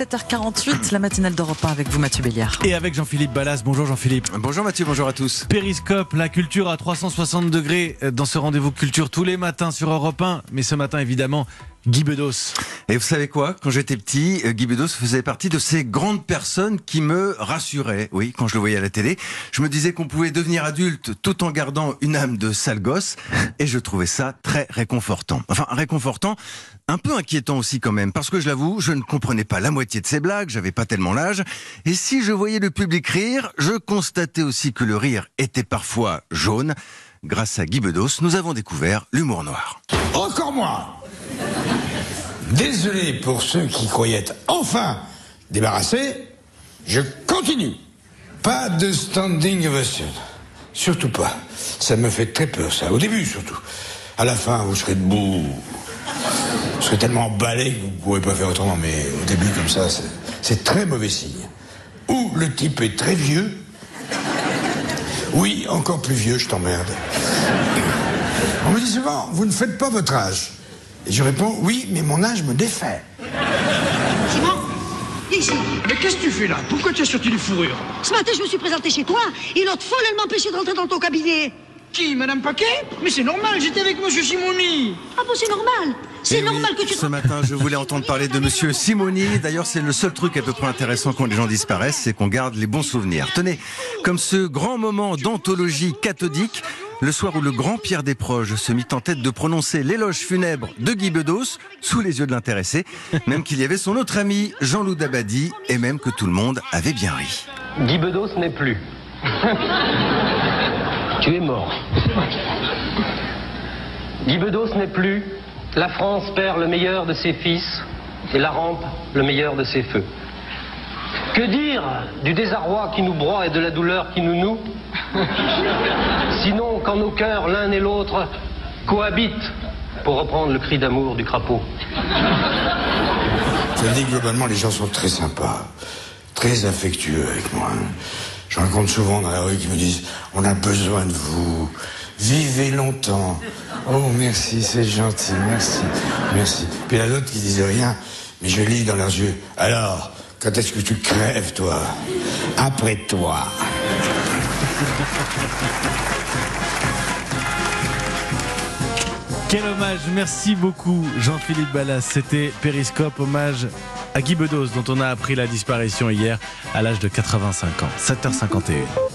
7h48, la matinale d'Europe 1 avec vous Mathieu Béliard. Et avec Jean-Philippe Ballas. Bonjour Jean-Philippe. Bonjour Mathieu, bonjour à tous. Périscope, la culture à 360 degrés dans ce rendez-vous culture tous les matins sur Europe 1. Mais ce matin, évidemment, Guy Bedos. Et vous savez quoi? Quand j'étais petit, euh, Guy Bedos faisait partie de ces grandes personnes qui me rassuraient. Oui, quand je le voyais à la télé, je me disais qu'on pouvait devenir adulte tout en gardant une âme de sale gosse. Et je trouvais ça très réconfortant. Enfin, réconfortant, un peu inquiétant aussi quand même, parce que je l'avoue, je ne comprenais pas la moitié de ses blagues, j'avais pas tellement l'âge. Et si je voyais le public rire, je constatais aussi que le rire était parfois jaune. Grâce à Guy Bedos, nous avons découvert l'humour noir. Encore moi Désolé pour ceux qui croyaient être enfin débarrassés, je continue. Pas de standing ovation. Surtout pas. Ça me fait très peur, ça. Au début, surtout. À la fin, vous serez debout. Vous serez tellement emballé que vous ne pourrez pas faire autrement. Mais au début, comme ça, c'est très mauvais signe. Ou le type est très vieux. Oui, encore plus vieux, je t'emmerde. On me dit souvent, vous ne faites pas votre âge. Et je réponds, oui, mais mon âge me défait. Simon, ici. Mais qu'est-ce que tu fais là Pourquoi tu as sorti les fourrures Ce matin, je me suis présenté chez toi et l'autre folle, elle m'empêchait de rentrer dans ton cabinet. Qui Madame Paquet Mais c'est normal, j'étais avec Monsieur Simoni. Ah bon, c'est normal. C'est Eh oui, normal que tu... Ce matin, je voulais entendre parler de Monsieur Simoni. D'ailleurs, c'est le seul truc à peu près intéressant quand les gens disparaissent, c'est qu'on garde les bons souvenirs. Tenez, comme ce grand moment d'anthologie cathodique, le soir où le grand Pierre Desproges se mit en tête de prononcer l'éloge funèbre de Guy Bedos, sous les yeux de l'intéressé, même qu'il y avait son autre ami, Jean-Loup Dabadi, et même que tout le monde avait bien ri. Guy Bedos n'est plus. tu es mort. Guy Bedos n'est plus. La France perd le meilleur de ses fils et la rampe le meilleur de ses feux. Que dire du désarroi qui nous broie et de la douleur qui nous noue Sinon qu'en nos cœurs, l'un et l'autre cohabitent, pour reprendre le cri d'amour du crapaud. Je dis que globalement, les gens sont très sympas, très affectueux avec moi. hein. Je rencontre souvent dans la rue qui me disent On a besoin de vous, vivez longtemps. Oh, merci, c'est gentil, merci, merci. Puis il y en a d'autres qui disent rien, mais je lis dans leurs yeux Alors, quand est-ce que tu crèves, toi Après toi. Quel hommage, merci beaucoup Jean-Philippe Ballas. C'était Périscope, hommage à Guy Bedos dont on a appris la disparition hier à l'âge de 85 ans. 7h51.